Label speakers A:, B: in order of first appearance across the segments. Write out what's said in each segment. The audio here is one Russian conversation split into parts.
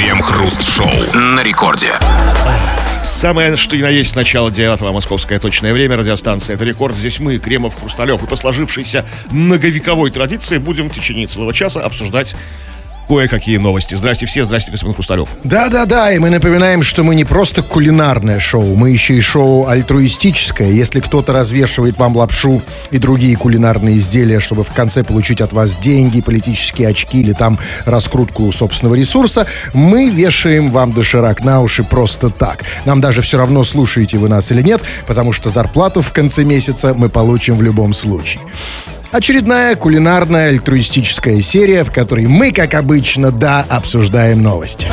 A: Крем-хруст-шоу на рекорде.
B: Самое, что и на есть начало 9 московское точное время, радиостанция «Это рекорд». Здесь мы, Кремов, Хрусталев. И по сложившейся многовековой традиции будем в течение целого часа обсуждать кое-какие новости. Здрасте все, здрасте, господин Хрусталев.
C: Да-да-да, и мы напоминаем, что мы не просто кулинарное шоу, мы еще и шоу альтруистическое. Если кто-то развешивает вам лапшу и другие кулинарные изделия, чтобы в конце получить от вас деньги, политические очки или там раскрутку собственного ресурса, мы вешаем вам доширак на уши просто так. Нам даже все равно, слушаете вы нас или нет, потому что зарплату в конце месяца мы получим в любом случае. Очередная кулинарная альтруистическая серия, в которой мы, как обычно, да, обсуждаем новости.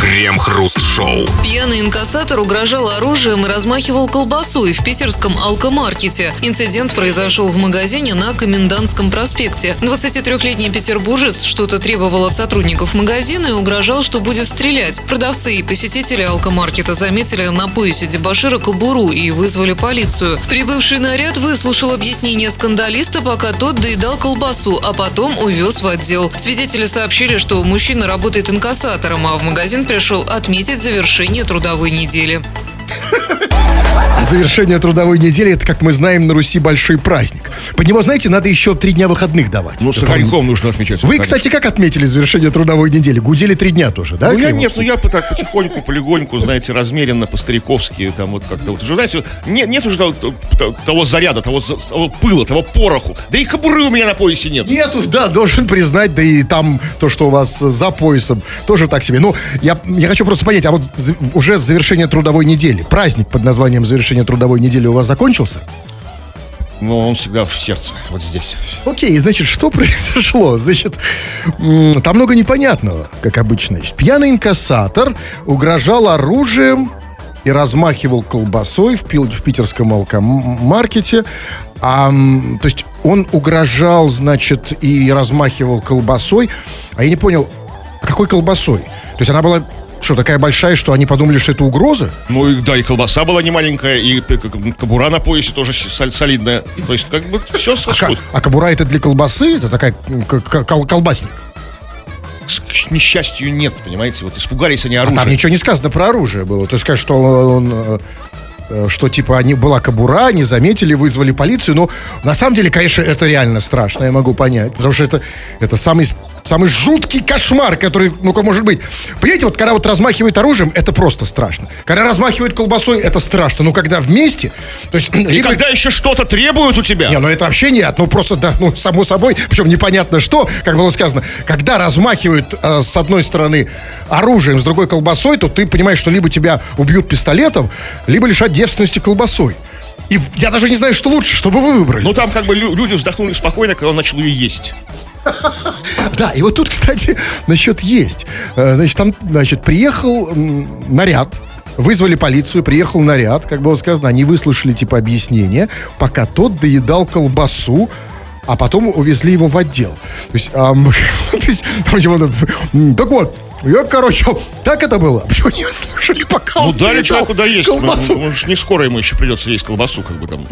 A: Крем-хруст-шоу.
D: Пьяный инкассатор угрожал оружием и размахивал колбасой в питерском алкомаркете. Инцидент произошел в магазине на Комендантском проспекте. 23-летний петербуржец что-то требовал от сотрудников магазина и угрожал, что будет стрелять. Продавцы и посетители алкомаркета заметили на поясе дебашира кобуру и вызвали полицию. Прибывший наряд выслушал объяснение скандалиста, пока тот доедал колбасу, а потом увез в отдел. Свидетели сообщили, что мужчина работает инкассатором, а в магазин пришел отметить завершение трудовой недели.
C: Завершение трудовой недели, это, как мы знаем, на Руси большой праздник. Под него, знаете, надо еще три дня выходных давать.
B: Ну, с огоньком нужно отмечать.
C: Вы,
B: конечно.
C: кстати, как отметили завершение трудовой недели? Гудели три дня тоже, да?
B: Ну, я нет, ну я так потихоньку, полегоньку, знаете, размеренно, по-стариковски, там вот как-то вот уже, знаете, нет, нет уже того, того заряда, того, того пыла, того пороху. Да и кобуры у меня на поясе нет.
C: Нету, да, должен признать, да и там то, что у вас за поясом, тоже так себе. Ну, я, я хочу просто понять, а вот уже завершение трудовой недели, праздник под названием завершение трудовой недели у вас закончился?
B: Но он всегда в сердце, вот здесь.
C: Окей, значит, что произошло? Значит, там много непонятного, как обычно. Значит, Пьяный инкассатор угрожал оружием и размахивал колбасой в, пил- в питерском алкомаркете. А, то есть он угрожал, значит, и размахивал колбасой. А я не понял, а какой колбасой? То есть она была что, такая большая, что они подумали, что это угроза?
B: Ну и да, и колбаса была не маленькая, и п- к- кобура на поясе тоже солидная. То есть как бы все
C: А,
B: сошлось.
C: ка- а кобура это для колбасы? Это такая кол- колбасник.
B: К несчастью нет, понимаете, вот испугались они
C: А
B: оружия.
C: там ничего не сказано про оружие было. То есть сказать, что он, э, э, что типа они была кобура, не заметили, вызвали полицию. Но на самом деле, конечно, это реально страшно, я могу понять. Потому что это, это самый, самый жуткий кошмар, который, ну-ка, может быть. Понимаете, вот когда вот размахивает оружием, это просто страшно. Когда размахивает колбасой, это страшно. Но когда вместе, то есть...
B: И
C: либо-
B: когда еще что-то требуют у тебя.
C: не, ну это вообще нет, ну просто, да, ну само собой, причем непонятно что, как было сказано, когда размахивают э, с одной стороны оружием, с другой колбасой, то ты понимаешь, что либо тебя убьют пистолетом, либо лишат девственности колбасой. И я даже не знаю, что лучше, чтобы вы выбрали.
B: Ну там как бы лю- люди вздохнули спокойно, когда он начал ее есть.
C: Да, и вот тут, кстати, насчет есть. Э, Значит, там, значит, приехал наряд, вызвали полицию, приехал наряд, как было сказано, они выслушали, типа, объяснение, пока тот доедал колбасу, а потом увезли его в отдел. То есть, ам, то есть, там, типа, м, так вот, я, короче, так это было. Почему не слушали, пока
B: Ну
C: он
B: дали человеку доесть. Ну,
C: колбасу?
B: ну, ж не скоро ему еще придется есть колбасу, как бы там.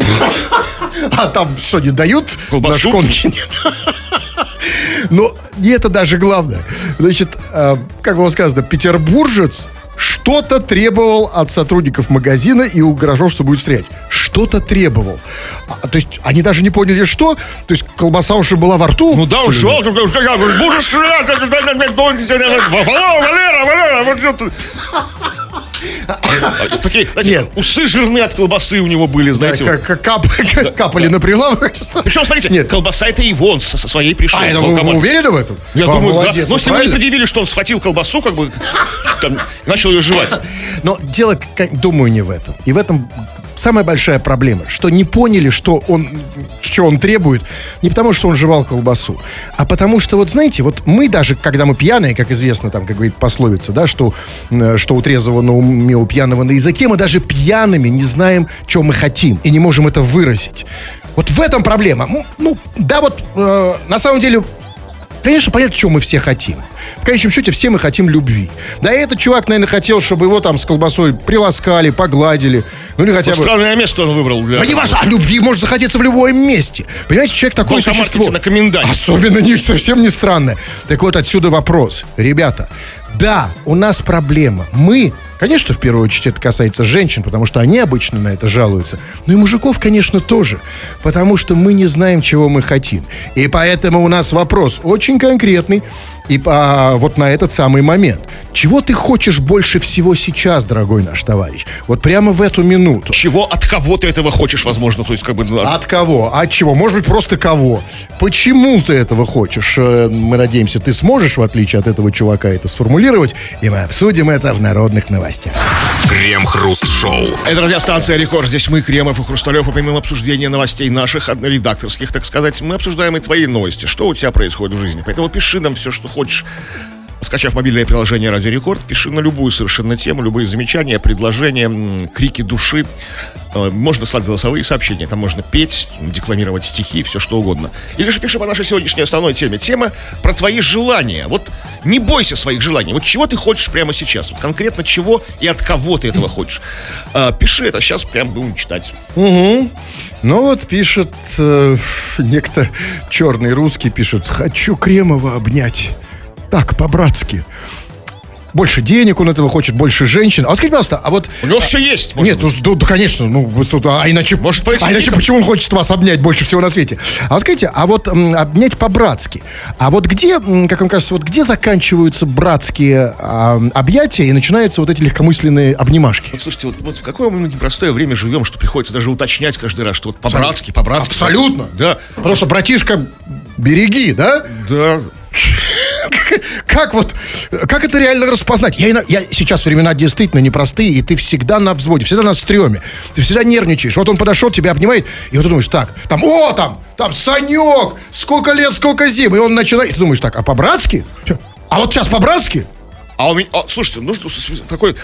C: А там что, не дают?
B: Колбасу?
C: На шконке нет. Но не это даже главное. Значит, э, как было сказано, петербуржец что-то требовал от сотрудников магазина и угрожал, что будет стрелять. Что-то требовал. А, то есть они даже не поняли, что. То есть колбаса уже была во рту.
B: Ну да, ушел. Будешь стрелять. Валера, Валера. Такие, знаете,
C: Нет.
B: усы жирные от колбасы у него были,
C: Да,
B: знаете. вот.
C: как- кап- капали на прилавок.
B: Причем, смотрите,
C: Нет.
B: колбаса это и вон со со своей пришел.
C: А, это вы, вы уверены в этом?
B: Я
C: А,
B: думаю, да.
C: молодец,
B: Но
C: ну,
B: если ему не предъявили, что он схватил колбасу, как бы, там, начал ее жевать.
C: Но дело, думаю, не в этом. И в этом самая большая проблема, что не поняли, что он, что он требует, не потому, что он жевал колбасу, а потому что, вот знаете, вот мы даже, когда мы пьяные, как известно, там, как говорит пословица, да, что, э, что у трезвого на уме, у пьяного на языке, мы даже пьяными не знаем, что мы хотим, и не можем это выразить. Вот в этом проблема. Ну, Ну, да, вот, э, на самом деле, Конечно, понятно, чего мы все хотим. В конечном счете, все мы хотим любви. Да и этот чувак, наверное, хотел, чтобы его там с колбасой приласкали, погладили. Ну или хотя бы...
B: Странное место он выбрал для...
C: А не важно, а любви может захотеться в любом месте. Понимаете, человек такое
B: алкомаркете
C: существо.
B: на коменданте.
C: Особенно не, совсем не странное. Так вот, отсюда вопрос. Ребята, Да, у нас проблема. Мы, конечно, в первую очередь это касается женщин, потому что они обычно на это жалуются. Но и мужиков, конечно, тоже. Потому что мы не знаем, чего мы хотим. И поэтому у нас вопрос очень конкретный. И а, вот на этот самый момент. Чего ты хочешь больше всего сейчас, дорогой наш товарищ? Вот прямо в эту минуту.
B: Чего от кого ты этого хочешь, возможно, то есть как бы... от-
C: От кого? От чего? Может быть, просто кого? Почему ты этого хочешь? Э, Мы надеемся, ты сможешь, в отличие от этого чувака, это сформулировать, и мы обсудим это в народных новостях.
A: Крем-хруст-шоу.
B: Это радиостанция «Рекорд». Здесь мы, Кремов и Хрусталев. И помимо обсуждения новостей наших, редакторских, так сказать, мы обсуждаем и твои новости. Что у тебя происходит в жизни. Поэтому пиши нам все, что хочешь. Скачав мобильное приложение «Радио Рекорд», пиши на любую совершенно тему, любые замечания, предложения, крики души. Э, Можно слать голосовые сообщения, там можно петь, декламировать стихи, все что угодно. Или же пиши по нашей сегодняшней основной теме. Тема про твои желания. Вот не бойся своих желаний. Вот чего ты хочешь прямо сейчас? Вот конкретно чего и от кого ты этого хочешь? Э, Пиши это, сейчас прям будем читать.
C: Угу. Ну вот пишет э, некто черный русский, пишет, хочу Кремова обнять. Так, по-братски. Больше денег он этого хочет, больше женщин. А вот скажите, пожалуйста, а вот...
B: У него все есть.
C: Нет,
B: быть.
C: ну, да, конечно, ну, тут, а иначе,
B: Может,
C: а иначе почему он хочет вас обнять больше всего на свете? А вот скажите, а вот м, обнять по-братски, а вот где, м, как вам кажется, вот где заканчиваются братские а, объятия и начинаются вот эти легкомысленные обнимашки?
B: Вот слушайте, вот, вот в какое мы непростое время живем, что приходится даже уточнять каждый раз, что вот по-братски, по-братски.
C: Абсолютно.
B: Да,
C: Потому что, братишка, береги, да?
B: да.
C: Как вот, как это реально распознать? Я, я сейчас времена действительно непростые, и ты всегда на взводе, всегда на стреме. Ты всегда нервничаешь. Вот он подошел, тебя обнимает, и вот ты думаешь, так, там, о, там, там, Санек, сколько лет, сколько зим. И он начинает, и ты думаешь, так, а по-братски? А вот сейчас по-братски?
B: А у меня, а, слушайте, с- с- такой,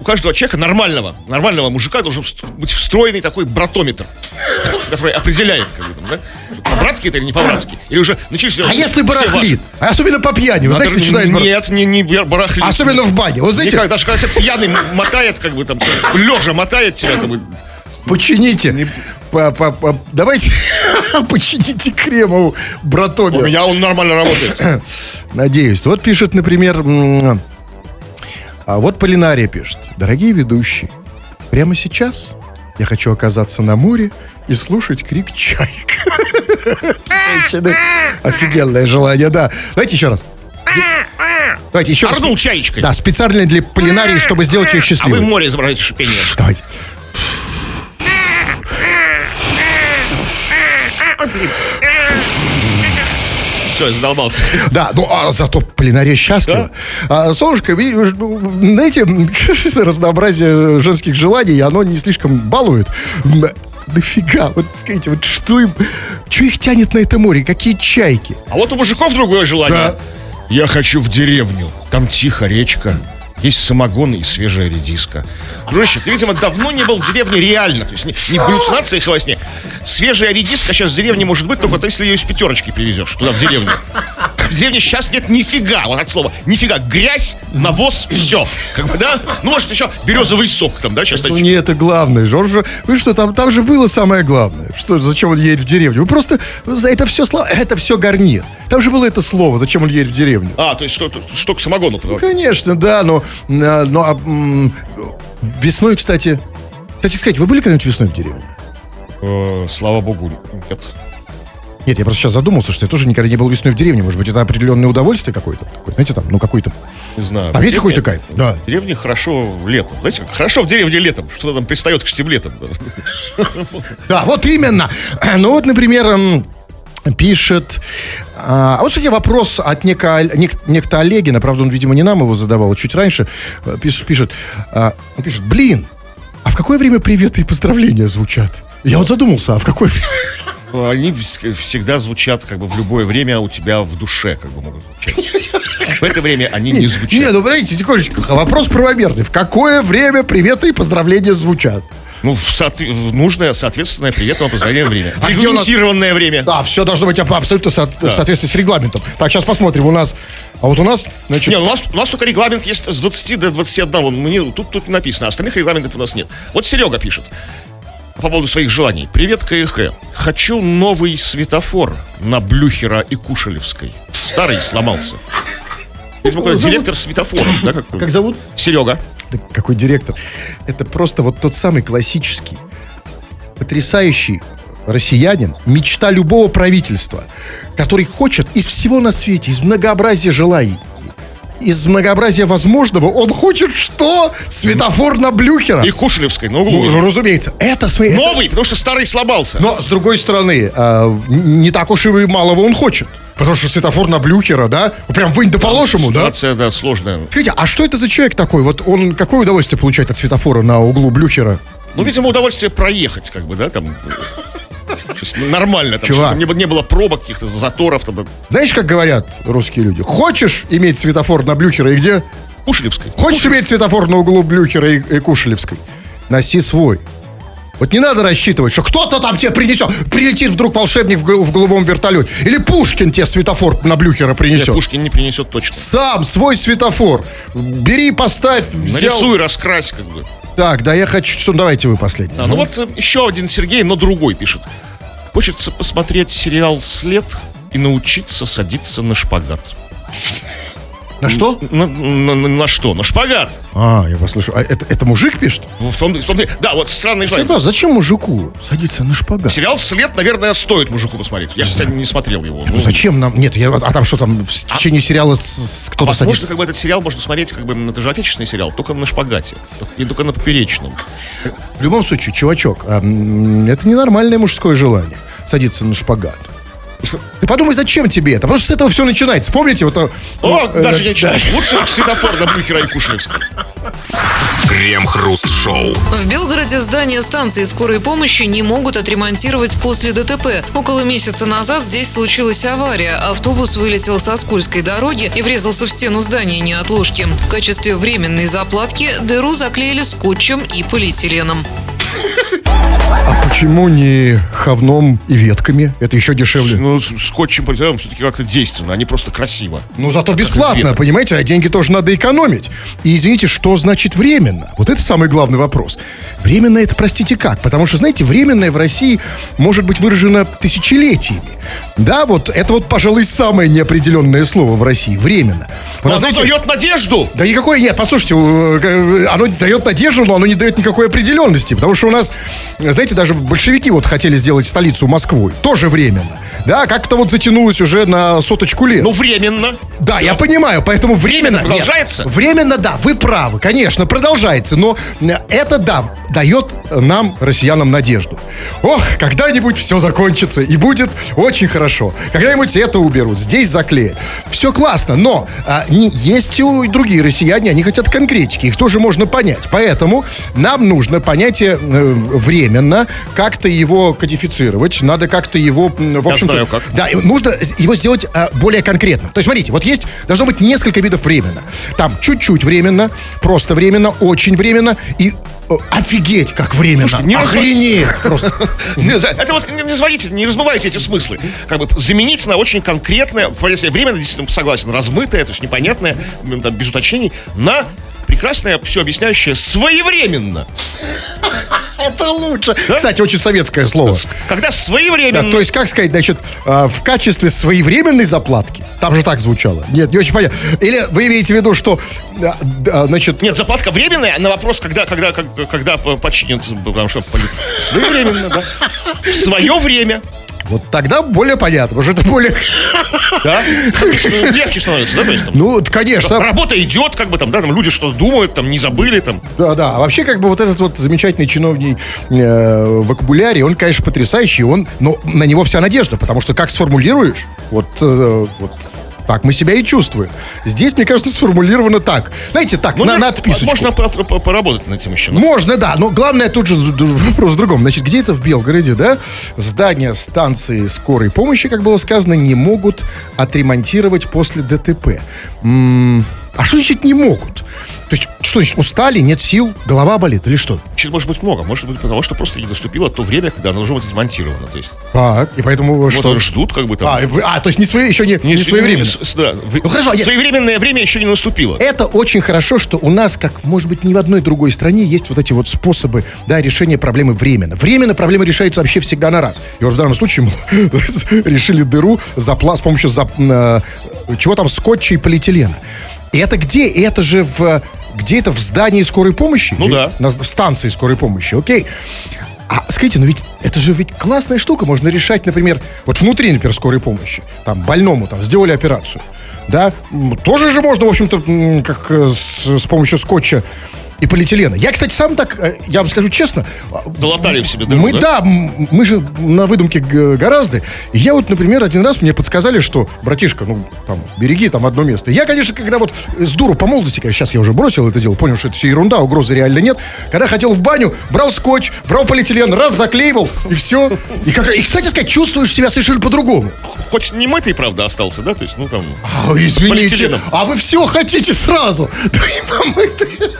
B: у каждого человека нормального, нормального мужика должен быть встроенный такой братометр, который определяет, как бы там, да, по-братски это или не по-братски. Или уже начались...
C: А если барахлит? А особенно по пьяни, вы знаете, начинает бар-
B: Нет, не, не бар- барахлит.
C: Особенно в бане. Вот знаете,
B: Никак, даже когда тебя пьяный мотает, как бы там, лежа мотает тебя, как бы,
C: почините. По- по- по- Давайте почините Кремову братомер.
B: у меня он нормально работает.
C: Надеюсь. Вот пишет, например, а вот Полинария пишет. Дорогие ведущие, прямо сейчас я хочу оказаться на море и слушать крик чаек. Офигенное желание, да. Давайте еще раз. Давайте еще раз.
B: Орнул чаечкой.
C: Да, специально для Полинарии, чтобы сделать ее
B: А вы
C: счастливой.
B: море изображаете шипение.
C: Давайте.
B: Все, задолбался.
C: Да, ну а зато Полинария счастлива. А, солнышко, знаете, разнообразие женских желаний, оно не слишком балует. Нафига? Вот скажите, вот что им... Что их тянет на это море? Какие чайки?
B: А вот у мужиков другое желание.
C: Да.
B: Я хочу в деревню. Там тихо речка. Есть самогон и свежая редиска. Дружище, ты, видимо, давно не был в деревне реально. То есть не, не в галлюцинациях во сне. Свежая редиска сейчас в деревне может быть только если ее из пятерочки привезешь туда, в деревню. В деревне сейчас нет нифига, вот от слова. Нифига. Грязь, навоз, все. Как бы, да? Ну, может, еще березовый сок там, да, сейчас
C: Ну не это главное же, вы что, там, там же было самое главное. Что, зачем он едет в деревню? Вы просто, это все, слова, это все гарнир. Там же было это слово, зачем он едет в деревню.
B: А, то есть что, что к самогону предлагать?
C: Конечно, да, но, а, но а, м, весной, кстати, кстати сказать, вы были когда-нибудь весной в деревне?
B: Э, Слава богу, нет.
C: Нет, я просто сейчас задумался, что я тоже никогда не был весной в деревне. Может быть, это определенное удовольствие какое-то? Такое, знаете, там, ну, какой-то...
B: Не знаю.
C: Там есть какой-то кайф? Да.
B: В деревне хорошо летом. Знаете, как хорошо в деревне летом. Что-то там пристает к штиблетам.
C: Да, вот именно. Ну вот, например, пишет... А а вот, кстати, вопрос от неко, нек- некто Олегина. Правда, он, видимо, не нам его задавал, а чуть раньше. Э, Пишет, пишет, а, он пишет, блин, а в какое время приветы и поздравления звучат? Я вот задумался, а в какое время?
B: Они вс- всегда звучат как бы в любое время у тебя в душе как бы могут звучать. В это время они не
C: Не,
B: звучат.
C: ну, подождите, секундочку. Вопрос правомерный. В какое время приветы и поздравления звучат?
B: Ну, в, соотве- в нужное, соответственное приветам поздравление время.
C: А у нас-
B: Регламентированное время.
C: Да, все должно быть аб- абсолютно со- в соответствии с регламентом. Так, сейчас посмотрим. У нас... А вот у нас, значит...
B: Не, у нас, у нас только регламент есть с 20 до 21. Мне, тут, тут не написано, а остальных регламентов у нас нет. Вот Серега пишет по поводу своих желаний. Привет, КХ. Хочу новый светофор на Блюхера и Кушелевской. Старый сломался. Видимо, какой-то директор светофоров, да? Как,
C: Как зовут?
B: Серега.
C: Да какой директор? Это просто вот тот самый классический, потрясающий россиянин, мечта любого правительства, который хочет из всего на свете, из многообразия желаний, из многообразия возможного, он хочет что? Светофор на Блюхера.
B: И Кушелевской на углу.
C: Ну, разумеется. Это, это-
B: Новый, потому что старый сломался.
C: Но, с другой стороны, н- не так уж и малого он хочет. Потому что светофор на Блюхера, да? Прям вынь да положь ему, да?
B: Ситуация, да, сложная.
C: Скажите, а что это за человек такой? Вот он какое удовольствие получает от светофора на углу Блюхера?
B: Ну, видимо, удовольствие проехать, как бы, да, там. Есть нормально, там,
C: Чувак.
B: не, было- не было пробок, каких-то заторов, там,
C: Знаешь, как говорят русские люди? Хочешь иметь светофор на Блюхера и где?
B: Кушелевской.
C: Хочешь иметь светофор на углу Блюхера и, и Кушелевской? Носи свой. Вот не надо рассчитывать, что кто-то там тебе принесет, прилетит вдруг волшебник в, в голубом вертолете. Или Пушкин тебе светофор на Блюхера
B: Нет,
C: принесет.
B: Пушкин не принесет точно.
C: Сам свой светофор. Бери, поставь, взял.
B: Нарисуй, раскрась, как бы.
C: Так, да я хочу... что- Давайте вы последний.
B: А, ну вот э, еще один Сергей, но другой пишет. Хочется посмотреть сериал «След» и научиться садиться на шпагат.
C: На что?
B: На, на- на- на что? На шпагат.
C: А, я послышу. А это, это мужик пишет?
B: Ну, В том, в том- да, вот странный желание.
C: Вопрос, зачем мужику садиться на шпагат?
B: Сериал «След», наверное, стоит мужику посмотреть. Я, кстати, не смотрел его. Ну,
C: Зачем нам? Нет, я, а там что там в течение сериала с- с- кто-то
B: Возможно,
C: садится?
B: как бы этот сериал можно смотреть, как бы, это же отечественный сериал, только на шпагате. И только на поперечном.
C: В любом случае, чувачок, а, это ненормальное мужское желание садиться на шпагат. Ты подумай, зачем тебе это? Потому что с этого все начинается. Помните, вот... а,
B: О,
C: э,
B: даже
C: да.
B: не читаю. Лучше светофор на Блюхера и Кушелевской.
A: Крем-хруст-шоу.
D: В Белгороде здание станции скорой помощи не могут отремонтировать после ДТП. Около месяца назад здесь случилась авария. Автобус вылетел со скользкой дороги и врезался в стену здания неотложки. В качестве временной заплатки дыру заклеили скотчем и полиэтиленом.
C: А почему не ховном и ветками? Это еще дешевле.
B: Ну, скотчем полицейским все-таки как-то действенно, а не просто красиво.
C: Ну, зато бесплатно,
B: веток.
C: понимаете? А деньги тоже надо экономить. И извините, что значит временно? Вот это самый главный вопрос. Временно это, простите, как? Потому что, знаете, временное в России может быть выражено тысячелетиями. Да, вот это вот, пожалуй, самое неопределенное слово в России. Временно. У
B: Но
C: нас,
B: оно
C: знаете,
B: дает надежду.
C: Да никакой, нет, послушайте, э, оно дает надежду, но оно не дает никакой определенности. Потому что у нас, знаете, даже большевики вот хотели сделать столицу Москвой. Тоже временно. Да, как-то вот затянулось уже на соточку лет.
B: Ну, временно.
C: Да, я понимаю, поэтому временно...
B: Временно продолжается?
C: Нет, временно, да, вы правы, конечно, продолжается, но э, это, да, дает нам, россиянам, надежду. Ох, когда-нибудь все закончится, и будет очень хорошо. Когда-нибудь это уберут, здесь заклеят. Все классно, но а, не- есть и другие россияне, они хотят конкретики, их тоже можно понять. Поэтому нам нужно понятие э, временно, как-то его кодифицировать, надо как-то его, в общем-то...
B: знаю как.
C: Да, нужно его сделать а, более конкретно. То есть, смотрите, вот есть, должно быть несколько видов временно. Там чуть-чуть временно, просто временно, очень временно и офигеть, как временно.
B: Слушайте, не
C: Охренеть просто.
B: Это вот не звоните, не разбывайте эти смыслы. Как бы заменить на очень конкретное, временно, действительно согласен, размытое, то есть непонятное, без уточнений, на прекрасное, все объясняющее своевременно.
C: Это лучше. Кстати, очень советское слово.
B: Когда
C: Да,
B: своевременно.
C: то есть, как сказать, значит, а, в качестве своевременной заплатки, там же так звучало. Нет, не очень понятно. Или вы имеете в виду, что, а, да, значит,
B: Нет, заплатка временная, на вопрос, когда, когда, как- когда починят, потому что своевременно, да. В свое время,
C: вот тогда более понятно, что это более...
B: да. Легче становится, да, то есть там.
C: Ну, конечно,
B: Работа идет, как бы там, да, там люди что-то думают, там не забыли, там.
C: Да, да. А вообще, как бы вот этот вот замечательный чиновний э, вокабулярий, он, конечно, потрясающий, он, но на него вся надежда, потому что как сформулируешь, вот, э, вот так мы себя и чувствуем. Здесь, мне кажется, сформулировано так. Знаете, так,
B: Ну,
C: на, на отписочку.
B: Можно по- по- поработать над этим еще.
C: Можно, да, но главное тут же вопрос в другом. Значит, где это в Белгороде, да? Здания станции скорой помощи, как было сказано, не могут отремонтировать после ДТП. М, А что значит не могут? То есть, что значит, устали, нет сил, голова болит или что?
B: Значит, может быть много. Может быть, потому что просто не наступило то время, когда оно должно быть смонтировано. То есть,
C: Так, и поэтому
B: вот
C: что?
B: ждут, как бы там.
C: А, и- а, то есть не, свои, еще не, не,
B: с-
C: своевременно.
B: с- да,
C: Ну, хорошо, я-
B: Своевременное время еще не наступило.
C: Это очень хорошо, что у нас, как, может быть, ни в одной другой стране, есть вот эти вот способы, да, решения проблемы временно. Временно проблема решается вообще всегда на раз. И вот в данном случае мы решили дыру запла с помощью зап- э, чего там, скотча и полиэтилена. И это где? Это же в... Где это? В здании скорой помощи?
B: Ну да.
C: На, в станции скорой помощи, окей. А скажите, ну ведь это же ведь классная штука. Можно решать, например, вот внутри, например, скорой помощи. Там больному там сделали операцию. Да, тоже же можно, в общем-то, как э, с, с помощью скотча и полиэтилена. Я, кстати, сам так, э, я вам скажу честно,
B: Долатали в себе дыру,
C: мы, да, м, мы же на выдумке гораздо. И я вот, например, один раз мне подсказали, что, братишка, ну, там, береги там одно место. Я, конечно, когда вот с дуру по молодости, конечно, сейчас я уже бросил это дело, понял, что это все ерунда, угрозы реально нет. Когда хотел в баню, брал скотч, брал полиэтилен, раз заклеивал, и все. И, как, и, кстати сказать, чувствуешь себя совершенно по-другому.
B: Хоть не мытый, правда, остался, да? То есть, ну там...
C: А, извините, а вы все хотите сразу. Да и помытый.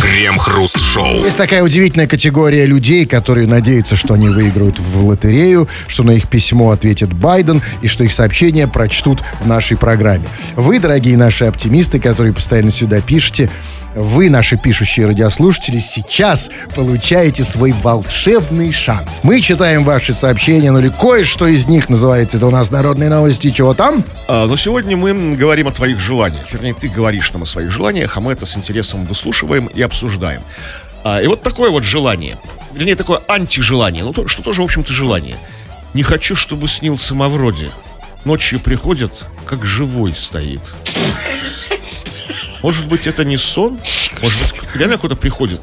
A: Крем-хруст-шоу.
C: Есть такая удивительная категория людей, которые надеются, что они выиграют в лотерею, что на их письмо ответит Байден и что их сообщения прочтут в нашей программе. Вы, дорогие наши оптимисты, которые постоянно сюда пишете, вы, наши пишущие радиослушатели, сейчас получаете свой волшебный шанс. Мы читаем ваши сообщения, ну или кое-что из них называется это у нас народные новости. Чего там?
B: А, но сегодня мы говорим о твоих желаниях. Вернее, ты говоришь нам о своих желаниях, а мы это с интересом выслушиваем и обсуждаем. А, и вот такое вот желание. Вернее, такое антижелание. Ну, то, что тоже, в общем-то, желание. Не хочу, чтобы снился Мавроди. Ночью приходит, как живой стоит. Может быть, это не сон? Может быть, реально кто-то приходит?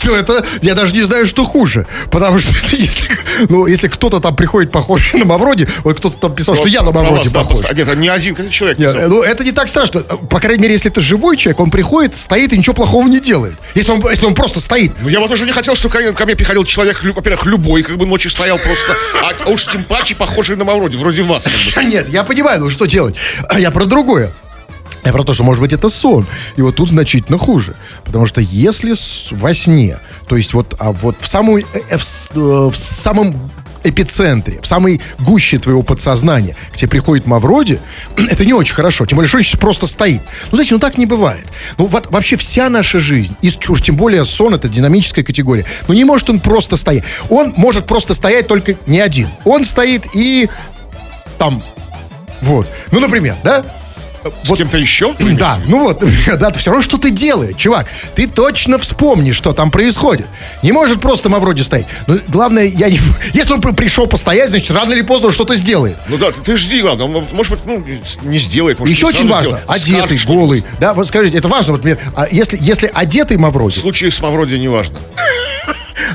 C: то это, я даже не знаю, что хуже. Потому что если, ну, если кто-то там приходит похож на Мавроди, вот кто-то там писал, что я на
B: Про
C: Мавроди похож.
B: просто- Нет, не один человек.
C: Ну, это не так страшно. По крайней мере, если это живой человек, он приходит, стоит и ничего плохого не делает. Если он, если он просто стоит.
B: Ну, я вот тоже не хотел, чтобы ко мне, приходил человек, во-первых, любой, как бы ночью стоял просто, а, а уж тем паче похожий на Мавроди, вроде вас. Как бы.
C: Нет, я понимаю, ну что делать. А Я про другое. Я про то, что, может быть, это сон. И вот тут значительно хуже. Потому что если во сне, то есть вот, а вот в, самую, э, э, в, э, в самом эпицентре, в самой гуще твоего подсознания, к тебе приходит Мавроди, это не очень хорошо. Тем более, что он сейчас просто стоит. Ну, знаете, ну так не бывает. Ну, вот вообще вся наша жизнь, и уж тем более сон, это динамическая категория. Ну, не может он просто стоять. Он может просто стоять только не один. Он стоит и там вот. Ну, например, да?
B: С кем-то еще?
C: Да, ну вот, да, все равно что ты делаешь, чувак. Ты точно вспомни, что там происходит. Не может просто Мавроди стоять. Но главное, я не... Если он при- пришел постоять, значит, рано или поздно что-то сделает.
B: Ну да, ты, ты жди, ладно, он, может быть, ну, не сделает. Может,
C: Еще очень важно,
B: сделает.
C: одетый,
B: Скажет
C: голый. Да, вот скажите, это важно, вот, например, а если, если одетый
B: В
C: Мавроди,
B: случае с Мавроди не важно.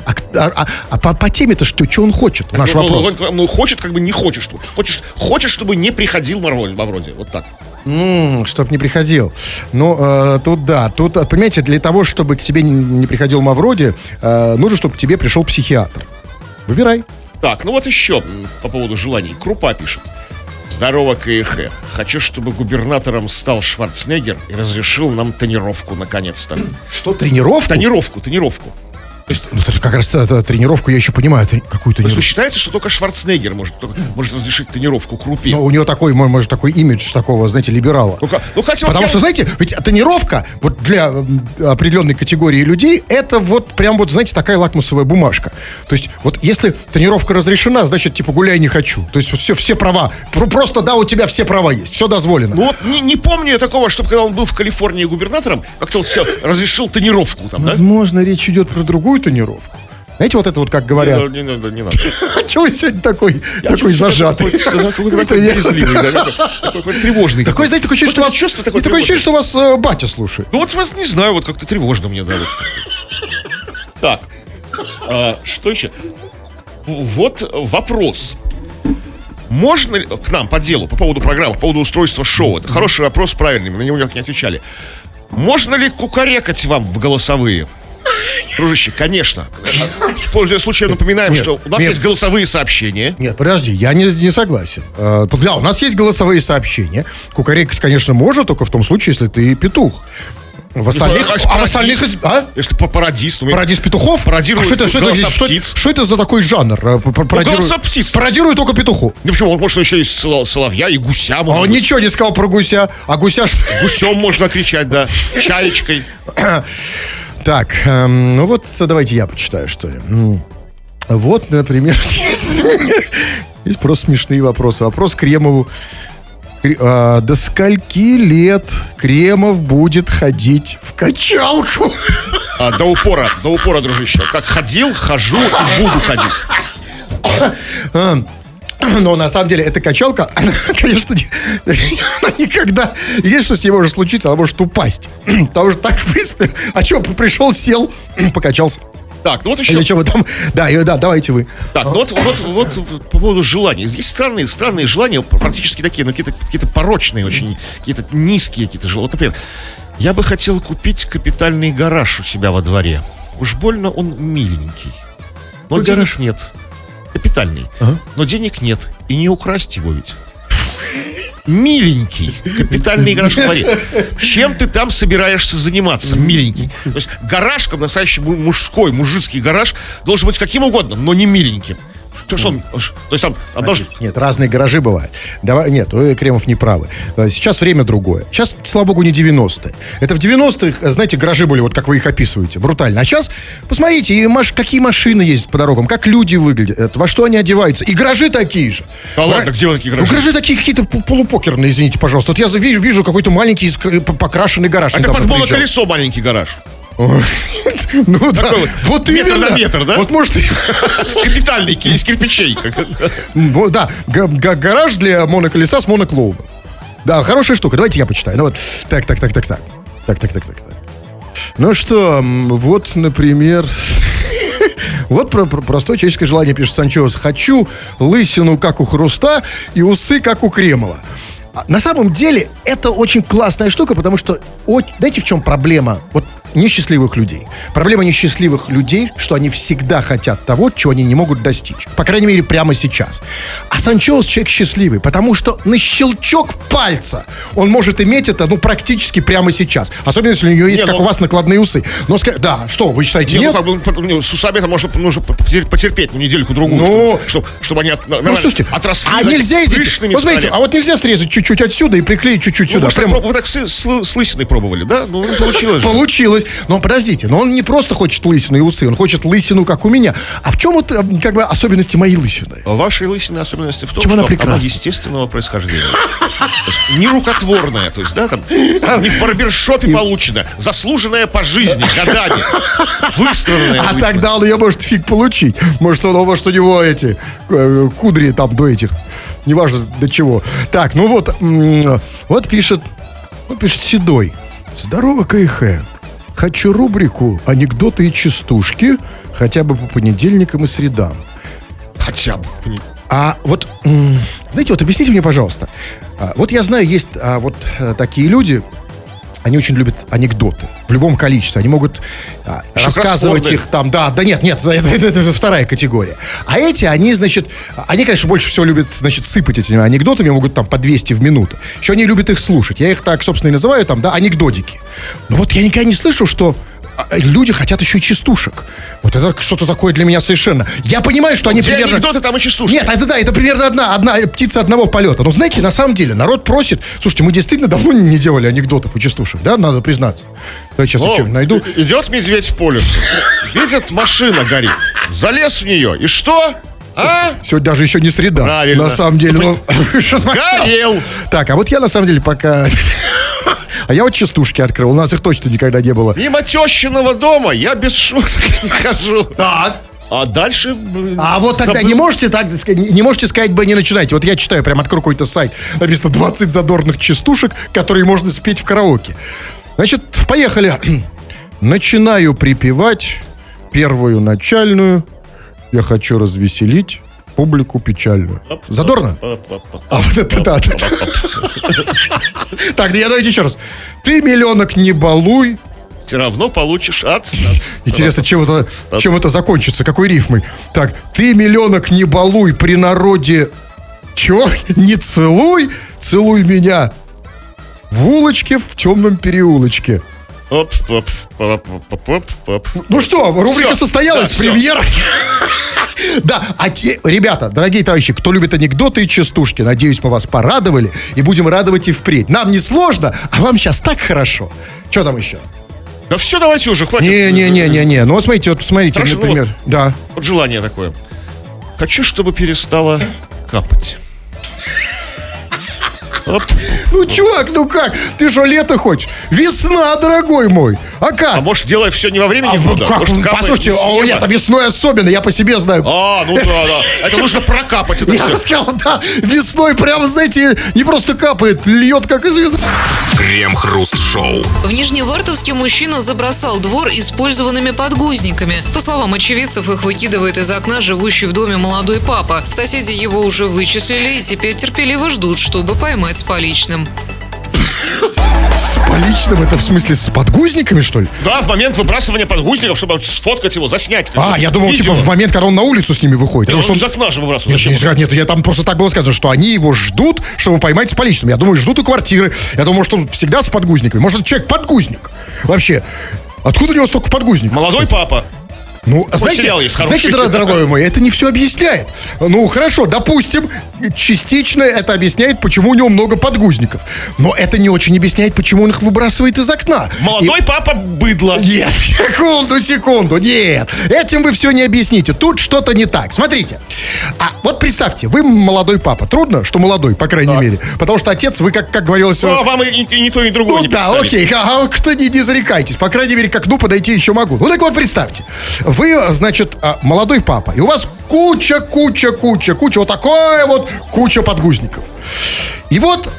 C: а, а- а- а по, по теме-то что, что он хочет? Наш
B: ну,
C: вопрос.
B: Ну, ну, хочет, как бы не хочет. Что, хочешь, хочешь, чтобы не приходил Мавроди, Мавроди. Вот так.
C: Чтоб не приходил. Ну, э, тут да. Тут, э, понимаете, для того, чтобы к тебе не, приходил Мавроди, э, нужно, чтобы к тебе пришел психиатр. Выбирай.
B: Так, ну вот еще по поводу желаний. Крупа пишет. Здорово, КХ. Хочу, чтобы губернатором стал Шварценеггер и разрешил нам тонировку наконец-то.
C: Что, тренировку?
B: Тонировку, тонировку.
C: Ну, это как раз это, тренировку я еще понимаю. трени- Какую
B: То есть
C: тренировку?
B: считается, что только Шварценеггер может, только- может разрешить тонировку крупе.
C: Ну, у него такой, мо- может, такой имидж такого, знаете, либерала.
B: Ну, ну, хотя вот
C: Потому
B: я-
C: что, знаете, ведь тренировка вот для определенной категории людей, это вот прям вот, знаете, такая лакмусовая бумажка. То есть вот если тренировка разрешена, значит, типа, гуляй не хочу. То есть вот все, все права. Про- Просто, да, у тебя все права есть, все дозволено.
B: Ну вот не, не помню я такого, чтобы когда он был в Калифорнии губернатором, как-то вот все, разрешил тонировку там, да?
C: Возможно, речь идет про другую тренировку. Знаете, вот это вот как говорят.
B: Не, не, не, не надо.
C: А чего вы сегодня такой, такой зажатый?
B: Такой
C: я-
B: такой- такой какой-то тревожный.
C: Такое, знаете, такое чувство, что вас,
B: чувство такое
C: такое чувство, что вас э, батя слушает.
B: Ну вот вас не знаю, вот как-то тревожно мне, да. вот. Так, а, что еще? Вот вопрос. Можно ли, к нам по делу, по поводу программы, по поводу устройства шоу, это хороший вопрос, правильный, мы на него никак не отвечали. Можно ли кукарекать вам в голосовые? Дружище, конечно. Пользуясь случаем, напоминаем, что у нас есть голосовые сообщения.
C: Нет, подожди, я не, не согласен. Э, да, у нас есть голосовые сообщения. Кукарекать, конечно, можно, только в том случае, если ты петух. В остальных,
B: Ну,
C: а в остальных, а?
B: Если по пародист, ну,
C: Пародист петухов?
B: Пародирует
C: а что это, что, это, что,
B: птиц.
C: что это за такой жанр? Э, пародирует-
B: голоса птиц.
C: Пародирует только петуху.
B: Ну почему? Он может еще и соло- соловья, и гуся.
C: А он
B: быть.
C: ничего не сказал про гуся. А гуся...
B: Гусем можно кричать, да. Чаечкой.
C: Так, эм, ну вот давайте я почитаю, что ли. Вот, например, есть, есть просто смешные вопросы. Вопрос Кремову. Кре- а, до скольки лет Кремов будет ходить в качалку?
B: А, до упора, до упора, дружище. Как ходил, хожу и буду ходить.
C: Но на самом деле эта качалка, она, конечно, не- она никогда... Единственное, что с ней может случиться, она может упасть. Потому что так, в принципе... А что, пришел, сел, покачался.
B: Так, ну вот еще.
C: Или что вы там... Да, и- да, давайте вы.
B: Так, ну вот, вот, вот по поводу желаний. Здесь странные, странные желания, практически такие, ну, какие-то какие порочные очень, какие-то низкие какие-то желания. Вот, например, я бы хотел купить капитальный гараж у себя во дворе. Уж больно он миленький. Но
C: гараж.
B: нет. Капитальный.
C: Ага.
B: Но денег нет. И не украсть его ведь. Миленький капитальный гараж во дворе. Чем ты там собираешься заниматься, миленький? То есть гараж, как настоящий му- мужской, мужицкий гараж, должен быть каким угодно, но не миленьким. Что, что он, то есть там, должен...
C: Нет, разные гаражи бывают. Давай, нет, вы, Кремов не правы. Э, Сейчас время другое. Сейчас, слава богу, не 90-е. Это в 90-х, знаете, гаражи были, вот как вы их описываете, брутально. А сейчас, посмотрите, и маш- какие машины ездят по дорогам, как люди выглядят, э, во что они одеваются. И гаражи такие же.
B: Да ладно, где вы такие
C: Ну,
B: гаражи?
C: гаражи такие какие-то полупокерные, извините, пожалуйста. Вот я вижу, вижу какой-то маленький покрашенный гараж.
B: А это под колесо маленький гараж.
C: Ну да,
B: вот,
C: вот
B: метр
C: именно.
B: на метр, да?
C: Вот может и-
B: Капитальный, из кирпичей.
C: Ну, да, га- га- гараж для моноколеса с моноклоуном. Да, хорошая штука. Давайте я почитаю. Ну вот, так, так, так, так, так. Так, так, так, так, так. Ну что, вот, например... Вот про, про- простое человеческое желание, пишет Санчоус. Хочу лысину, как у Хруста, и усы, как у Кремова. А На самом деле, это очень классная штука, потому что, оч- знаете, в чем проблема? Вот несчастливых людей. Проблема несчастливых людей, что они всегда хотят того, чего они не могут достичь. По крайней мере, прямо сейчас. А Санчоус человек счастливый, потому что на щелчок пальца он может иметь это, ну, практически прямо сейчас. Особенно, если у него есть,
B: Не,
C: как
B: ну-
C: у вас, накладные усы. Но, да, что, вы считаете,
B: Не, ну,
C: нет?
B: как бы, потом, ну, с усами это можно, нужно потер- потерпеть ну, недельку-другую,
C: Ну,
B: чтобы, чтобы они от-
C: Ну, слушайте,
B: отросли.
C: а
B: знаете,
C: нельзя,
B: пышными
C: вот
B: стали.
C: а вот нельзя срезать чуть-чуть отсюда и приклеить чуть-чуть
B: Ну,
C: сюда.
B: может,
C: Прямо-
B: вы так с, с- с лысиной пробовали, да? Ну, получилось же.
C: Получилось. Но подождите, но он не просто хочет лысину и усы, он хочет лысину, как у меня. А в чем вот э, как бы особенности моей лысины?
B: Вашей лысиной особенности в том,
C: Чем она
B: что
C: прекрасна?
B: естественного происхождения. Есть не рукотворная, то есть, да, там, не в барбершопе получена, заслуженная по жизни, годами, выстроенная.
C: А тогда он ее может фиг получить. Может, он, может, у него эти э, кудри там до этих. Неважно до чего. Так, ну вот, вот пишет, вот пишет Седой. Здорово, КХ. Хочу рубрику «Анекдоты и частушки» хотя бы по понедельникам и средам.
B: Хотя бы.
C: А вот, знаете, вот объясните мне, пожалуйста. А, вот я знаю, есть а, вот э, такие люди, они очень любят анекдоты в любом количестве. Они могут а, рассказывать их там, да, да нет, нет, это, это- это вторая категория. А эти, они, значит, они, конечно, больше всего любят, значит, сыпать этими анекдотами, могут там по 200 в минуту. Еще они любят их слушать. Я их так, собственно, и называю там, да, анекдотики. Но вот я никогда не слышу, что люди хотят еще и частушек. Вот это что-то такое для меня совершенно. Я понимаю, что они
B: Где
C: примерно...
B: анекдоты, там и частушки.
C: Нет, это да, это примерно одна, одна птица одного полета. Но знаете, на самом деле, народ просит. Слушайте, мы действительно давно не делали анекдотов и частушек, да, надо признаться. Давайте сейчас я
B: О,
C: что-нибудь найду.
B: Идет медведь по лесу. Видит, машина горит. Залез в нее. И что? А?
C: Сегодня даже еще не среда.
B: Правильно.
C: На самом деле. ну, что за-
B: Горел.
C: Так, а вот я на самом деле пока... А я вот частушки открыл. У нас их точно никогда не было.
B: Мимо тещиного дома я без шуток не хожу.
C: Так.
B: А дальше... м,
C: А вот тогда
B: забыл.
C: не можете так сказать, не можете сказать бы не начинайте. Вот я читаю, прям открою какой-то сайт, написано 20 задорных частушек, которые можно спеть в караоке. Значит, поехали. Начинаю припевать первую начальную. Я хочу развеселить публику печальную. Задорно? А вот это да. Так, да я давайте еще раз. Ты миллионок не балуй.
B: Все равно получишь от...
C: Интересно, чем это, чем это закончится, какой рифмой. Так, ты миллионок не балуй при народе... Чего? Не целуй, целуй меня в улочке в темном переулочке.
B: Оп, оп, оп, оп, оп, оп.
C: Ну что, рубрика
B: Всё,
C: состоялась,
B: да, всё.
C: премьера. Да, а те- ребята, дорогие товарищи, кто любит анекдоты и частушки, надеюсь, мы вас порадовали и будем радовать и впредь. Нам не сложно, а вам сейчас так хорошо. Что там еще?
B: Да все, давайте уже, хватит.
C: Не-не-не-не-не. Ну вот смотрите, вот посмотрите,
B: Хорошо, ну
C: например. Да.
B: Вот желание такое. Хочу, чтобы перестало капать.
C: Ну, чувак, ну как? Ты что, лето хочешь? Весна, дорогой мой. А как?
B: А может, делая все не во времени
C: А
B: года?
C: как?
B: Может, капает
C: Послушайте, о,
B: неба?
C: лето весной особенно, я по себе знаю.
B: А, ну да, да. Это нужно прокапать это
C: Я
B: все.
C: сказал, да, весной прямо, знаете, не просто капает, льет как из ведра.
A: Крем-хруст-шоу.
D: В Нижневартовске мужчина забросал двор использованными подгузниками. По словам очевидцев, их выкидывает из окна живущий в доме молодой папа. Соседи его уже вычислили и теперь терпеливо ждут, чтобы поймать с поличным.
C: С поличным, это в смысле с подгузниками, что ли?
B: Да, в момент выбрасывания подгузников, чтобы сфоткать его, заснять.
C: А, я думал,
B: Видео.
C: типа, в момент, когда он на улицу с ними выходит.
B: Он
C: Потому что он...
B: из окна же выбрасывает.
C: Нет, нет, нет, я там просто так было сказано, что они его ждут, чтобы поймать с поличным. Я думаю, ждут у квартиры. Я думаю, что он всегда с подгузниками. Может, человек подгузник. Вообще, откуда у него столько подгузников?
B: Молодой папа.
C: Ну, знаете,
B: сериал есть хороший.
C: знаете, дорог- дорогой мой, это не все объясняет. Ну, хорошо, допустим, частично это объясняет, почему у него много подгузников. Но это не очень объясняет, почему он их выбрасывает из окна.
B: Молодой папа быдло.
C: И- Нет, секунду, секунду, нет. Этим вы все не объясните. Тут что-то не так. Смотрите. А вот представьте, вы молодой папа. Трудно, что молодой, по крайней мере. Потому что отец, вы, как, как говорилось...
B: Ну, а вам и, и- и ни то, ни другое
C: Ну
B: не
C: да, окей, ага, кто не, не зарекайтесь. По крайней мере, к окну подойти еще могу. Ну так вот, представьте. Вы, значит, а, молодой папа, и у вас куча, куча, куча, куча, вот такая вот куча подгузников. И вот,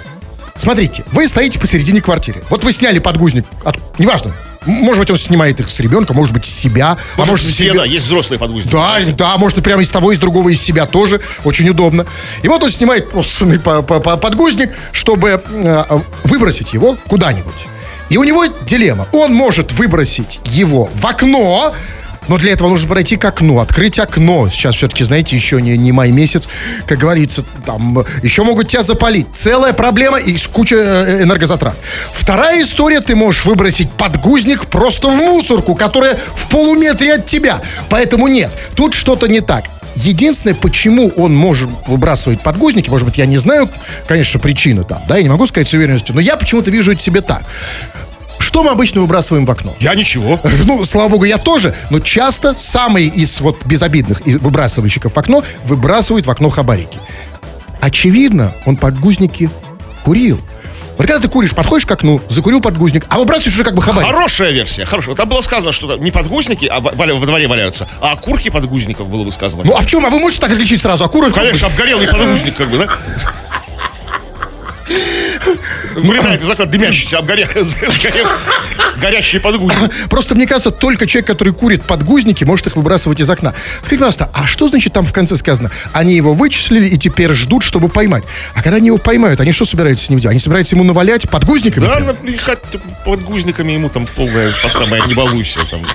C: смотрите, вы стоите посередине квартиры. Вот вы сняли подгузник, от, неважно, может быть, он снимает их с ребенка, может быть, с себя, а
B: Может,
C: может,
B: все,
C: себе-
B: да, есть взрослые подгузники.
C: да, да, может, и прямо из того, из другого, из себя тоже. Очень удобно. И вот он снимает по- подгузник, чтобы э, выбросить его куда-нибудь. И у него дилемма. Он может выбросить его в окно, но для этого нужно пройти к окну, открыть окно. Сейчас все-таки, знаете, еще не, не май месяц, как говорится, там еще могут тебя запалить. Целая проблема и куча э, энергозатрат. Вторая история, ты можешь выбросить подгузник просто в мусорку, которая в полуметре от тебя. Поэтому нет, тут что-то не так. Единственное, почему он может выбрасывать подгузники, может быть, я не знаю, конечно, причины там, да, я не могу сказать с уверенностью, но я почему-то вижу это себе так. Что мы обычно выбрасываем в окно?
B: Я ничего.
C: Ну, слава богу, я тоже, но часто самые из вот безобидных из выбрасывальщиков в окно выбрасывают в окно хабарики. Очевидно, он подгузники курил. Вот когда ты куришь, подходишь к окну, закурил подгузник, а выбрасываешь уже как бы хабарик.
B: Хорошая версия, хорошая. Там было сказано, что не подгузники, а валя- во дворе валяются, а окурки подгузников было бы сказано.
C: Ну а в чем? А вы можете так отличить сразу окурок?
B: Конечно, обгорелый подгузник, как бы, да? Вылетает из окна дымящийся, обгоря... сгорев- горящий подгузник.
C: Просто мне кажется, только человек, который курит подгузники, может их выбрасывать из окна. Скажите, пожалуйста, а что значит там в конце сказано? Они его вычислили и теперь ждут, чтобы поймать. А когда они его поймают, они что собираются с ним делать? Они собираются ему навалять подгузниками?
B: Да, напихать подгузниками ему там полное, по самое, не балуйся. Там.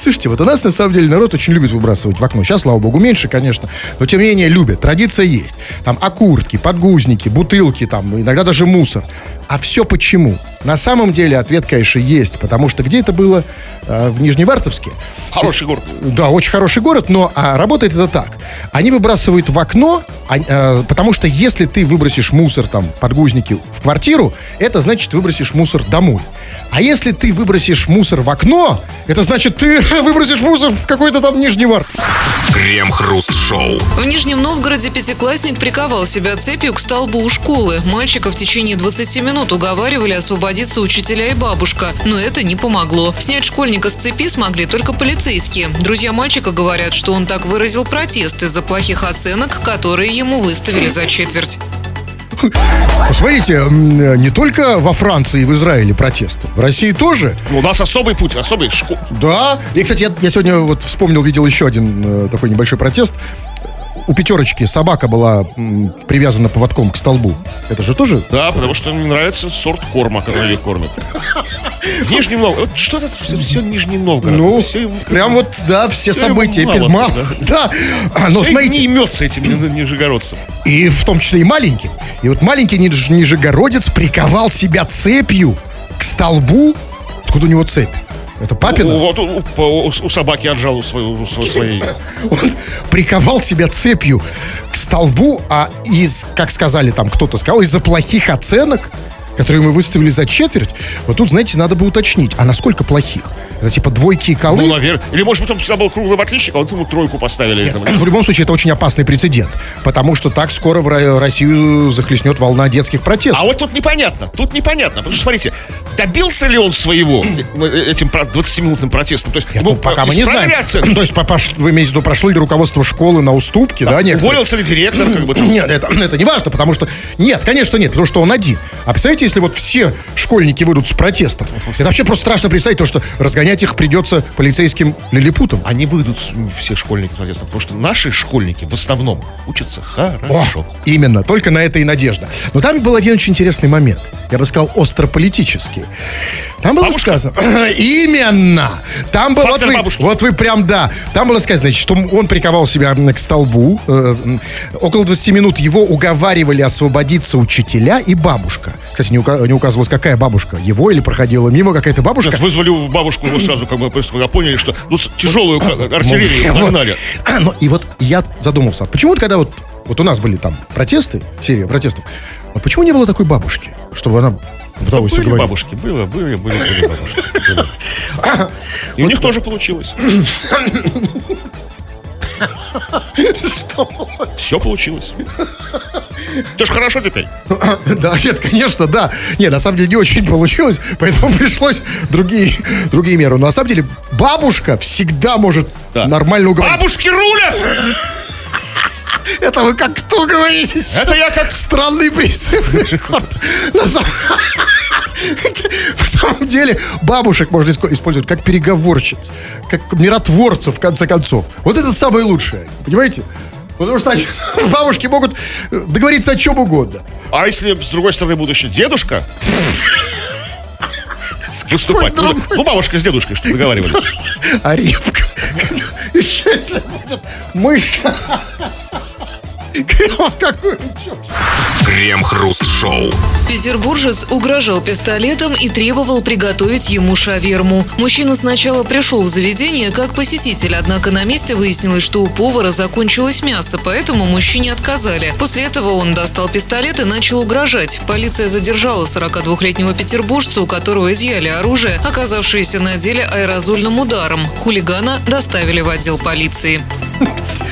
C: Слушайте, вот у нас на самом деле народ очень любит выбрасывать в окно. Сейчас, слава богу, меньше, конечно, но тем не менее любят. Традиция есть. Там окурки, подгузники, бутылки, там иногда даже мусор. А все почему? На самом деле ответ, конечно, есть, потому что где это было? Э, в Нижневартовске.
B: Хороший город.
C: Да, очень хороший город, но а, работает это так. Они выбрасывают в окно, а, э, потому что если ты выбросишь мусор, там, подгузники в квартиру, это значит, выбросишь мусор домой. А если ты выбросишь мусор в окно, это значит, ты выбросишь мусор в какой-то там Нижний Вар.
A: Крем-хруст-шоу.
D: В Нижнем Новгороде пятиклассник приковал себя цепью к столбу у школы. Мальчика в течение 20 минут уговаривали освободиться учителя и бабушка, но это не помогло. Снять школьника с цепи смогли только полицейские. Друзья мальчика говорят, что он так выразил протест из-за плохих оценок, которые ему выставили за четверть.
C: Посмотрите, э, не только во Франции и в Израиле протесты, в России тоже.
B: Ну, У нас особый путь, особый школ.
C: Да. И, кстати, я, я сегодня вот вспомнил, видел еще один э, такой небольшой протест. У пятерочки собака была м, привязана поводком к столбу. Это же тоже
B: Да, потому что мне нравится сорт корма, который кормят. В Нижнем Новгороде. Вот Что-то все, все Нижний Новгород.
C: Ну,
B: Все-
C: прям вот, да, все
B: всё
C: события.
B: мало,
C: мало, да. А, но
B: Человек
C: смотрите,
B: не имется этим ни- нижегородцем.
C: и в том числе и маленький. И вот маленький ниж- нижегородец приковал себя цепью к столбу. Откуда у него цепь? Это папина?
B: Вот у, у- у собаки отжал у своей. у сво- своей.
C: Он приковал себя цепью к столбу, а из, как сказали там, кто-то сказал, из-за плохих оценок которые мы выставили за четверть, вот тут, знаете, надо бы уточнить, а насколько плохих? Это типа двойки и колы?
B: Ну, наверное. Или, может быть, он всегда был круглым отличником, а вот ему тройку поставили.
C: Нет, в любом случае, это очень опасный прецедент. Потому что так скоро в Ро- Россию захлестнет волна детских протестов.
B: А вот тут непонятно. Тут непонятно. Потому что, смотрите, добился ли он своего э, этим про- 20-минутным протестом? То есть,
C: Нет,
B: ему
C: ну, пока мы не знаем. То есть, папа, ш- вы имеете в виду, прошло ли руководство школы на уступки, да, некоторые?
B: Уволился ли директор, как бы там?
C: Нет, это, это не важно, потому что... Нет, конечно, нет, потому что он один. А представляете, если вот все школьники выйдут с протестом? Это вообще просто страшно представить, то, что разгонять их придется полицейским лилипутом.
B: Они выйдут все школьники протестом, потому что наши школьники в основном учатся
C: О,
B: хорошо.
C: именно, только на это и надежда. Но там был один очень интересный момент. Я бы сказал, острополитический. Там было
B: Бабушка?
C: сказано... Именно! Там было... Вот вы,
B: бабушки.
C: вот вы прям, да. Там было сказано, значит, что он приковал себя к столбу. Э, около 20 минут его уговаривали освободиться учителя и бабушка. Кстати, не, ука- не указывалось, какая бабушка. Его или проходила мимо какая-то бабушка.
B: Нет, вызвали бабушку сразу, как мы поняли, что ну, тяжелую артиллерию
C: Вот.
B: нагнали.
C: А, ну и вот я задумался, почему вот когда вот, вот у нас были там протесты, серия протестов, вот почему не было такой бабушки, чтобы она пыталась
B: Были
C: уговорить?
B: бабушки, было, были, были, были бабушки. были. И у них тоже получилось. Все получилось. Ты ж хорошо теперь.
C: Да, нет, конечно, да. Не, на самом деле не очень получилось, поэтому пришлось другие, другие меры. Но на самом деле бабушка всегда может
B: Да.
C: нормально уговорить.
B: Бабушки рулят!
C: Это вы как кто говорите?
B: Это я как
C: Странный призывный ход. На самом- деле, бабушек можно использовать как переговорщиц, как миротворцев, в конце концов. Вот это самое лучшее, понимаете? Потому что они- бабушки могут э, договориться о чем угодно.
B: А если с другой стороны будут еще дедушка выступать? Ну, ну, бабушка с дедушкой, что договаривались.
C: А репка. Если будет мышка.
A: Крем-хруст-шоу.
D: Петербуржец угрожал пистолетом и требовал приготовить ему шаверму. Мужчина сначала пришел в заведение как посетитель, однако на месте выяснилось, что у повара закончилось мясо, поэтому мужчине отказали. После этого он достал пистолет и начал угрожать. Полиция задержала 42-летнего петербуржца, у которого изъяли оружие, оказавшееся на деле аэрозольным ударом. Хулигана доставили в отдел полиции.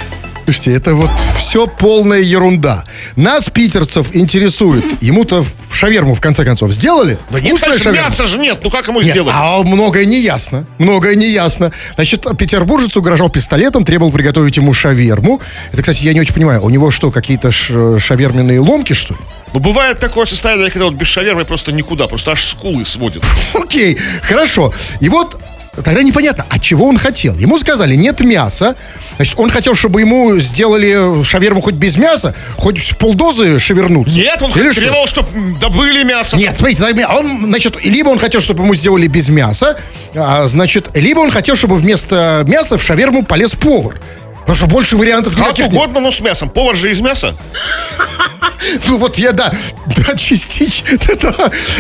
C: Слушайте, это вот все полная ерунда. Нас, питерцев, интересует. Ему-то в шаверму, в конце концов, сделали?
B: Нет,
C: Вкусная
B: конечно,
C: шаверма?
B: мяса же нет. Ну как ему
C: Нет,
B: сделать?
C: а многое не ясно. Многое не ясно. Значит, петербуржец угрожал пистолетом, требовал приготовить ему шаверму. Это, кстати, я не очень понимаю. У него что, какие-то шаверменные ломки, что ли?
B: Ну, бывает такое состояние, когда вот без шавермы просто никуда, просто аж скулы сводит.
C: Окей, хорошо. И вот тогда непонятно, а чего он хотел? Ему сказали, нет мяса. Значит, он хотел, чтобы ему сделали шаверму хоть без мяса, хоть с полдозы шевернуться.
B: Нет, он
C: Или что?
B: требовал, чтобы добыли мясо.
C: Нет, смотрите, он, значит, либо он хотел, чтобы ему сделали без мяса, а, значит, либо он хотел, чтобы вместо мяса в шаверму полез повар. Потому что больше вариантов
B: Как
C: никаких нет.
B: угодно, но с мясом. Повар же из мяса.
C: Ну вот я, да, да, частично. да.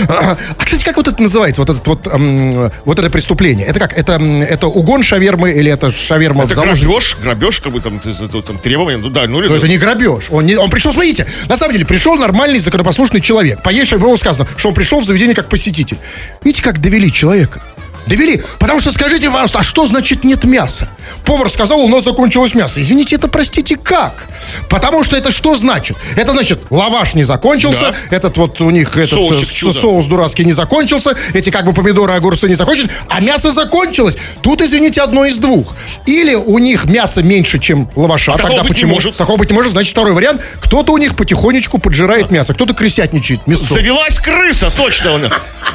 C: А, а, кстати, как вот это называется, вот, этот вот, м, вот это преступление? Это как, это, это угон шавермы или это шаверма в
B: Это
C: заложнике?
B: грабеж, грабеж, как бы там, там требования. Ну да, ну
C: Но это не грабеж. Он, не, он пришел, смотрите, на самом деле пришел нормальный законопослушный человек. Поешь, было сказано, что он пришел в заведение как посетитель. Видите, как довели человека? Довели. Потому что скажите, пожалуйста, а что значит нет мяса? Повар сказал, у нас закончилось мясо. Извините, это, простите, как? Потому что это что значит? Это значит, лаваш не закончился,
B: Да.
C: этот вот у них этот
B: Соусик
C: э,
B: чудо.
C: соус дурацкий не закончился, эти как бы помидоры, огурцы не закончились, а мясо закончилось. Тут, извините, одно из двух. Или у них мясо меньше, чем лаваша.
B: такого
C: Тогда почему?
B: может.
C: Такого быть не может. Значит, второй вариант. Кто-то у них потихонечку поджирает мясо, кто-то крысятничает мясо.
B: Завелась крыса, точно.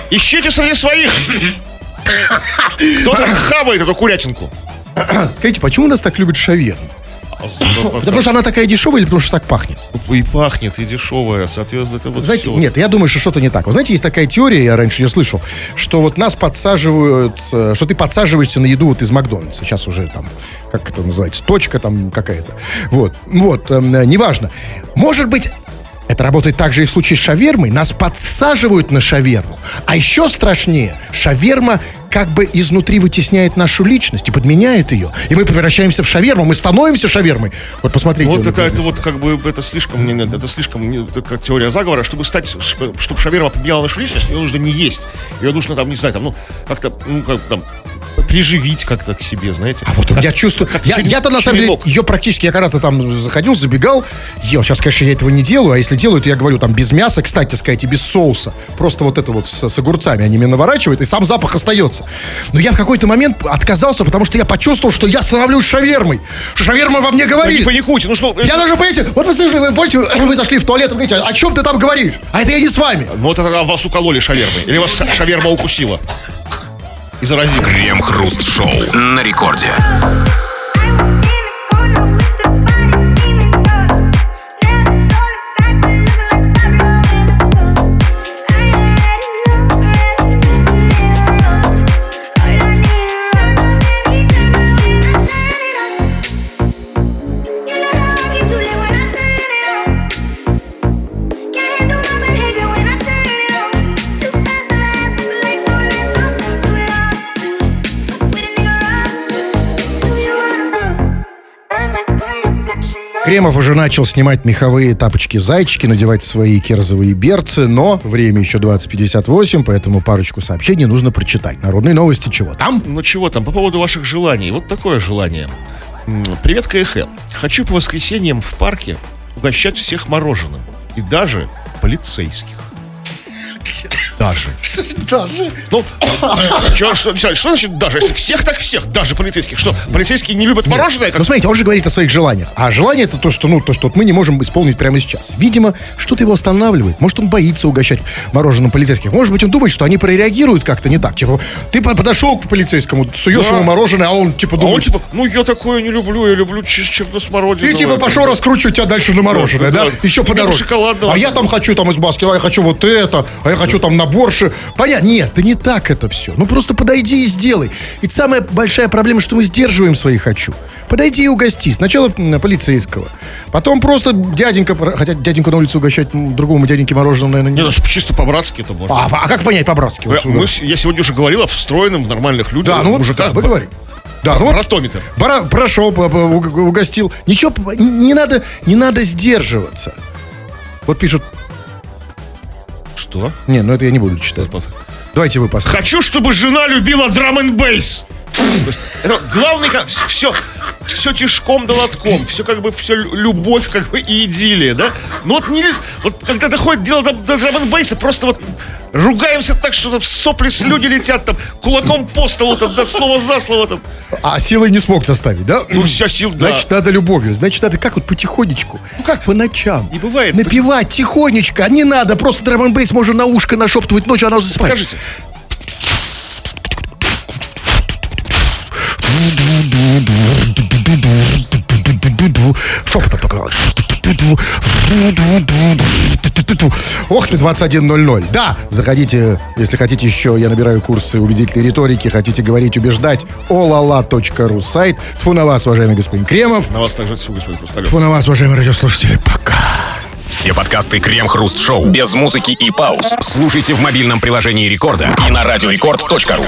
B: Ищите среди своих. Кто-то хавает эту курятинку.
C: Скажите, почему нас так любят шаверму? Потому что она такая дешевая или потому что так пахнет?
B: И пахнет, и дешевая, соответственно, это вот
C: Знаете,
B: всё.
C: нет, я думаю, что что-то не так. Вы знаете, есть такая теория, я раньше ее слышал, что вот нас подсаживают, э, что ты подсаживаешься на еду вот из Макдональдса. Сейчас уже там, как это называется, точка там какая-то. Вот, вот, эм, неважно. Может быть, это работает также и в случае с шавермой. Нас подсаживают на шаверму. А еще страшнее, шаверма как бы изнутри вытесняет нашу личность и подменяет ее. И мы превращаемся в шаверму, мы становимся шавермой. Вот посмотрите.
B: Вот это, это вот как бы это слишком, это слишком это как теория заговора, чтобы стать, чтобы шаверма подменяла нашу личность, ее нужно не есть. Ее нужно там, не знаю, там, ну, как-то, ну, как там, приживить как-то к себе, знаете.
C: А вот я чувствую... Я,
B: черен-
C: я-то на самом деле ее практически, я когда-то там заходил, забегал, ел. Сейчас, конечно, я этого не делаю, а если делаю, то я говорю там без мяса, кстати сказать, и без соуса. Просто вот это вот с, с огурцами они мне наворачивают, и сам запах остается. Но я в какой-то момент отказался, потому что я почувствовал, что я становлюсь шавермой. Шаверма во мне
B: Да не
C: говорит.
B: паникуйте, ну что,
C: Я даже, понимаете, вот вы слышали, вы помните, вы зашли в туалет, вы говорите, о чем ты там говоришь? А это я не с вами.
B: вот это вас укололи шавермой. Или вас ша- шаверма укусила. И заразила.
A: Крем-хруст-шоу на рекорде.
C: Кремов уже начал снимать меховые тапочки-зайчики, надевать свои керзовые берцы, но время еще 20.58, поэтому парочку сообщений нужно прочитать. Народные новости чего там?
B: Ну чего там, по поводу ваших желаний. Вот такое желание. Привет, КХ. Хочу по воскресеньям в парке угощать всех мороженым. И даже полицейских. Даже.
C: Даже.
B: Ну, чё, что, что, что значит даже? Если всех, так всех. Даже полицейских. Что, полицейские не любят мороженое? Как...
C: Ну, смотрите, он же говорит о своих желаниях. А желание это то, что, ну, то, что мы не можем исполнить прямо сейчас. Видимо, что-то его останавливает. Может, он боится угощать мороженым полицейских. Может быть, он думает, что они прореагируют как-то не так. Типа, ты по- подошел к полицейскому, суешь
B: Да.
C: ему мороженое, а он типа
B: А он
C: думает...
B: типа, ну я такое не люблю, я люблю чер- черносмородиновое.
C: И типа пошел раскручивать тебя дальше на мороженое,
B: Да,
C: да?
B: да.
C: Еще по
B: Тебе
C: дороге.
B: шоколадного.
C: А я там хочу там из Баскина, а я хочу вот это, а я хочу там на борше. Понятно? Нет, да не так это все. Ну просто подойди и сделай. Ведь самая большая проблема, что мы сдерживаем свои хочу. Подойди и угости. Сначала полицейского. Потом просто дяденька, хотя дяденьку на улице угощать другому дяденьке мороженым, наверное, не...
B: Не, ну, чисто по-братски это можно.
C: А, а как понять по-братски? Вот,
B: мы я сегодня уже говорил о встроенном в нормальных людях,
C: да, ну
B: мужиках.
C: да, вы говорите. Да, ну вот. Пора, прошел, угостил. Ничего, не надо, не надо сдерживаться. Вот пишут,
B: Что?
C: не, ну это я не буду читать. Давайте вы посмотрите.
B: Хочу, чтобы жена любила драм н бейс. Это главный, все, все тишком да лотком, все как бы, все любовь как бы и идиллия, да? Ну вот, не, вот когда доходит дело до, до драм н бейса, просто вот ругаемся так, что там сопли, слюни летят, там, кулаком по столу, там, да, слово за слово, там.
C: А силой не смог заставить, да?
B: Ну, вся сил, да.
C: Значит, надо любовью. Значит, надо как вот потихонечку. Ну
B: как?
C: По ночам.
B: Не бывает.
C: Напевать тихонечко. Не надо. Просто драм бейс можно на ушко нашептывать ночью, она засыпает.
B: Покажите.
C: Шепотом только. Ох ты, 21.00. Да, заходите, если хотите еще, я набираю курсы убедительной риторики, хотите говорить, убеждать, olala.ru сайт. Тфу на вас, уважаемый господин Кремов.
B: На вас также всего, господин Хрусталев.
C: Тфу на вас, уважаемые радиослушатели. Пока.
A: Все подкасты Крем-хруст-шоу без музыки и пауз. Слушайте в мобильном приложении Рекорда и на радиорекорд.ру.